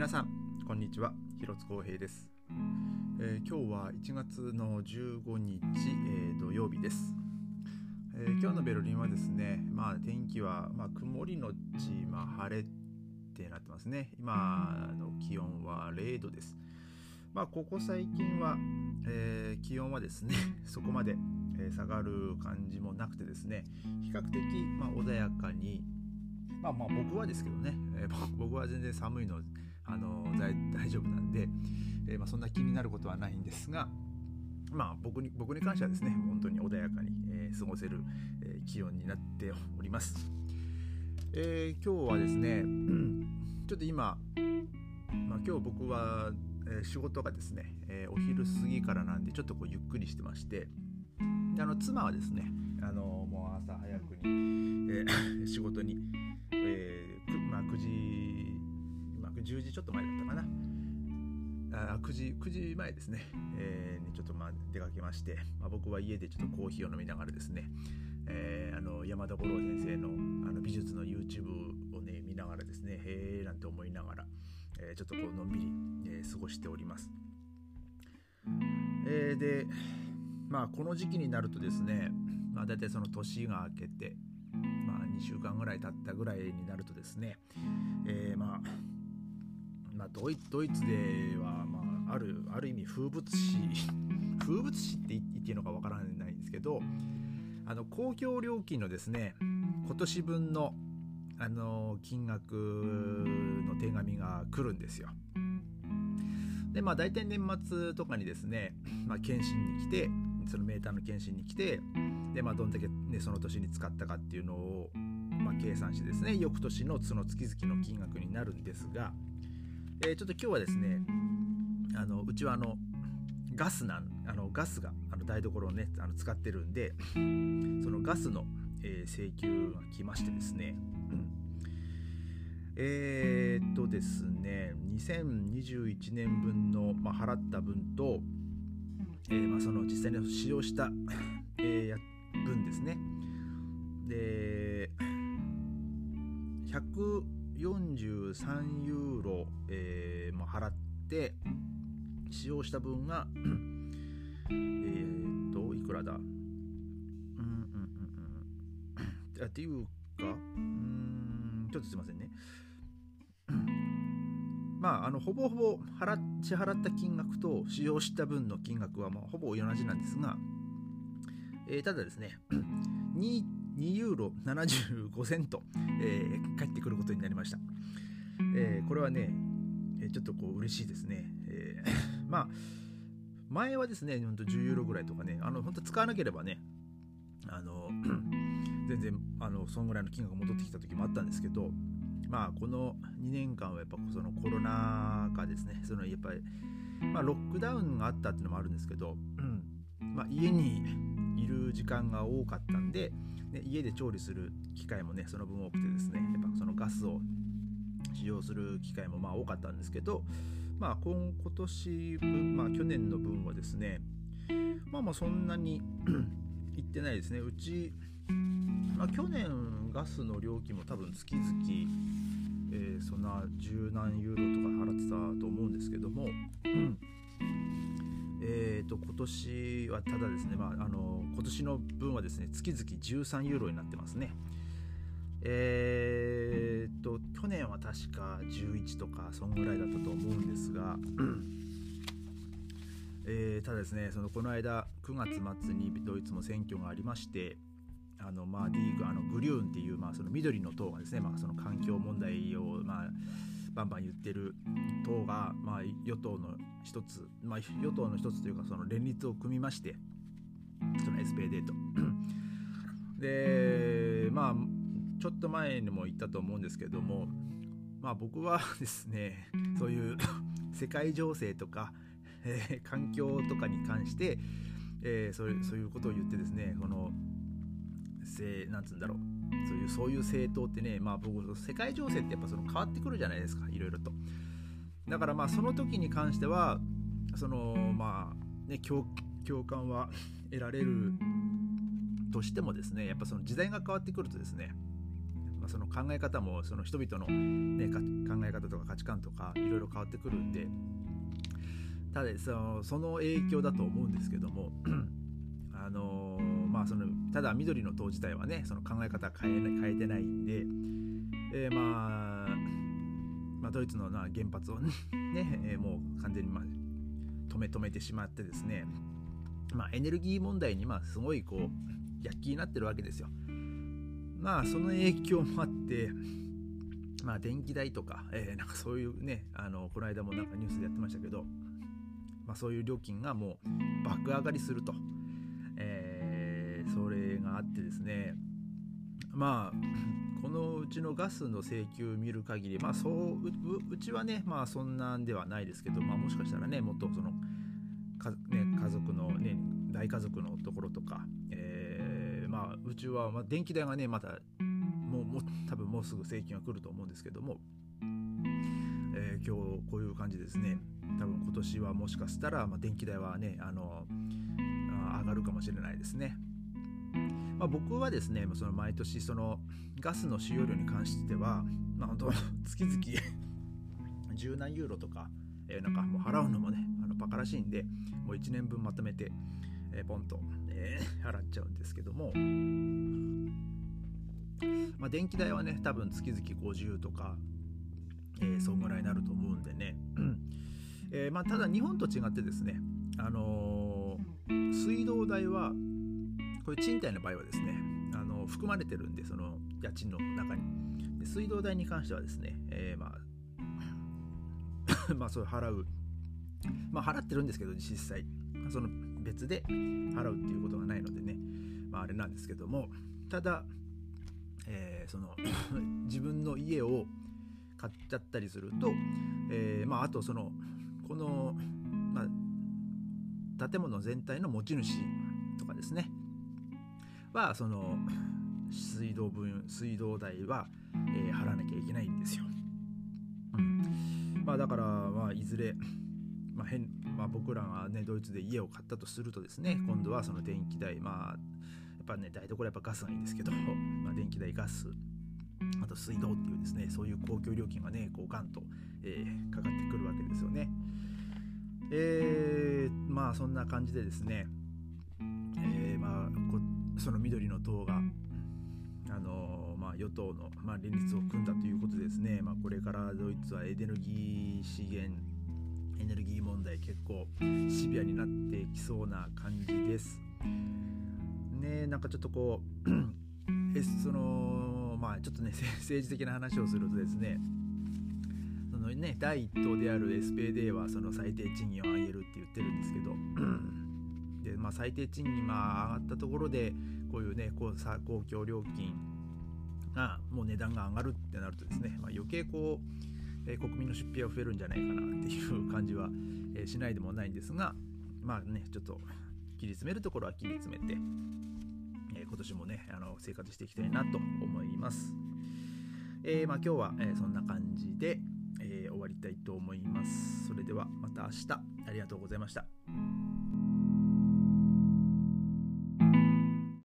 皆さんこんにちは。広津光平です、えー、今日は1月の15日、えー、土曜日です、えー、今日のベルリンはですねまあ天気は、まあ、曇りのち、まあ、晴れってなってますね。今の気温は0度です。まあここ最近は、え気温はですね そこまで、え下がる感じもなくてですね比較的、まあ、穏やかにまあまあ僕はですけどね、えー、僕は全然寒いのあの大丈夫なんで、えー、まあ、そんな気になることはないんですが、まあ、僕に僕に関してはですね本当に穏やかに、えー、過ごせる、え気温になっております、え今日はですねちょっと今、まあ、今日僕は、え仕事がですね、えお昼過ぎからなんでちょっとこうゆっくりしてましてであの妻はですねあのもう朝早くに、え 仕事に、えーまあ、9時10時ちょっと前だったかな。あ9時 ,9 時前ですね、えー、にちょっとまあ出かけまして、まあ、僕は家でちょっとコーヒーを飲みながらですね、えー、あの山田五郎先生のあの美術の YouTube をね見ながらですねへえなんて思いながら、えー、ちょっとこうのんびり、えー、過ごしております。えー、でまあこの時期になるとですね、まあ、大体その年が明けて、まあ、2週間ぐらい経ったぐらいになるとですね、えー、まあまあ、ドイドイツでは、まあ、あるある意味風物詩 風物詩って言っていいのかわからないんですけどあの公共料金のですね今年分のあの金額の手紙が来るんですよ。でまあ大体年末とかにですね、まあ、検診に来てそのメーターの検診に来てで、まあ、どんだけ、ね、その年に使ったかっていうのを、まあ、計算してですね翌年のその月々の金額になるんですがえー、ちょっと今日はですねあのうちはあのガスなんあのガスがあの台所をねあの使ってるんでそのガスの、えー、請求が来ましてですね、えー、っとですね2021年分の、まあ、払った分と、えーまあ、その実際に使用した、えー、分ですね。で100 43ユーロ、えーまあ、払って使用した分がえっといくらだ？うんうんうんうん。っていうかうんちょっとすいませんね。まあ、あのほぼほぼ払支払った金額と使用した分の金額はまあほぼ同じなんですが、えー、ただですね2ユーロ75セント、えー、返ってくることになりました。えー、これはね、ちょっとこう嬉しいですね。えー、まあ、前はですね、ほんと10ユーロぐらいとかね、あの本当使わなければね、あの 全然あのそんぐらいの金額戻ってきた時もあったんですけど、まあ、この2年間はやっぱそのコロナ禍ですね、そのやっぱり、まあ、ロックダウンがあったっていうのもあるんですけど、うんまあ、家にる時間が多かったんで、ね、家で調理する機会もねその分多くてですねやっぱそのガスを使用する機会もまあ多かったんですけどまあ今今年分まあ去年の分はですねまあまあそんなに いってないですね。うち、まあ、去年ガスの料金も多分月々えー、そんな十何ユーロとか払ってたと思うんですけども、うんえーと、今年はただですね、まあ、あの今年の分はですね月々13ユーロになってますね。えーと、去年は確か11とかそんぐらいだったと思うんですが、えー、ただですねそのこの間9月末にドイツも選挙がありましてあのまあ、ディーグあのグリューンっていう、まあ、その緑の党がですね、まあ、その環境問題を、まあ、バンバン言ってる党が、まあ、与党の一つ、まあ、与党の一つというかその連立を組みましてその SPD と。でまあちょっと前にも言ったと思うんですけどもまあ僕は ですねそういう 世界情勢とか、えー、環境とかに関して、えー、そういうそういうことを言ってですねこのせなんつうんだろう。そういうそういう政党ってねまあ僕世界情勢ってやっぱその変わってくるじゃないですか。いろいろと。だからまあその時に関してはそのまあね共感は得られるとしてもですねやっぱその時代が変わってくるとですね、その考え方もその人々の、ね、考え方とか価値観とかいろいろ変わってくるんでただそのその影響だと思うんですけども あのまあそのただ緑の党自体はねその考え方変え変えてないんで、えー、まあ、まあ、ドイツのな原発を ね、えー、もう完全に、まあ、止め止めてしまってですね、まあ、エネルギー問題にまあすごいこう躍起になってるわけですよ。まあその影響もあってまあ電気代とか、えー、なんかそういうねあのこの間もなんかニュースでやってましたけど、まあ、そういう料金がもう爆上がりすると、それがあってですねまあこのうちのガスの請求見る限りまあそううちはねまあそんなんではないですけど、まあ、もしかしたらねもっとそのか、ね、家族のね大家族のところとか、えー、まあうちは、まあ、電気代がねまたもうも多分もうすぐ請求が来ると思うんですけども、えー、今日こういう感じですね多分今年はもしかしたら、まあ、電気代はねあの上がるかもしれないですね。まあ、僕はですねその毎年そのガスの使用量に関しては、まあ、本当 月々 十何ユーロとか、えー、なんかもう払うのもねあのバカらしいんでもう1年分まとめて、えー、ポンと、えー、払っちゃうんですけども、まあ、電気代はね多分月々50とか、えー、そんぐらいになると思うんでね、えーまあ、ただ日本と違ってですね、あのー、水道代はこれ賃貸の場合はですねあの含まれてるんでその家賃の中に。で水道代に関してはですね、えー、まあ まあそう払う。まあ払ってるんですけど実際。その別で払うっていうことがないのでね。まああれなんですけどもただ、えー、その 自分の家を買っちゃったりすると、えー、まああとそのこの、まあ、建物全体の持ち主とかですね。はその水道分水道代は、えー、払わなきゃいけないんですよ。うんまあ、だから、まあ、いずれ、まあ変まあ、僕らが、ね、ドイツで家を買ったとするとですね今度はその電気代まあやっぱね台所やっぱガスがいいんですけど、まあ、電気代ガスあと水道っていうですねそういう公共料金がねこうガンと、えー、かかってくるわけですよね。えー、まあそんな感じでですね、その緑の党が、あのまあ、与党の、まあ、連立を組んだということでですね、まあ、これからドイツはエネルギー資源エネルギー問題結構シビアになってきそうな感じです。ねなんかちょっとこう えそのまあちょっとね 政治的な話をするとですねそのね第一党である SPD はその最低賃金を上げるって言ってるんですけどで、まあ、最低賃金まあ上がったところでこういうねこうさ公共料金がもう値段が上がるってなるとですね、まあ、余計こう、えー、国民の出費は増えるんじゃないかなっていう感じは、えー、しないでもないんですがまあねちょっと切り詰めるところは切り詰めて、えー、今年もねあの生活していきたいなと思います。えー、まあ、今日は、えそんな感じで、え終わりたいと思います。それではまた明日ありがとうございました。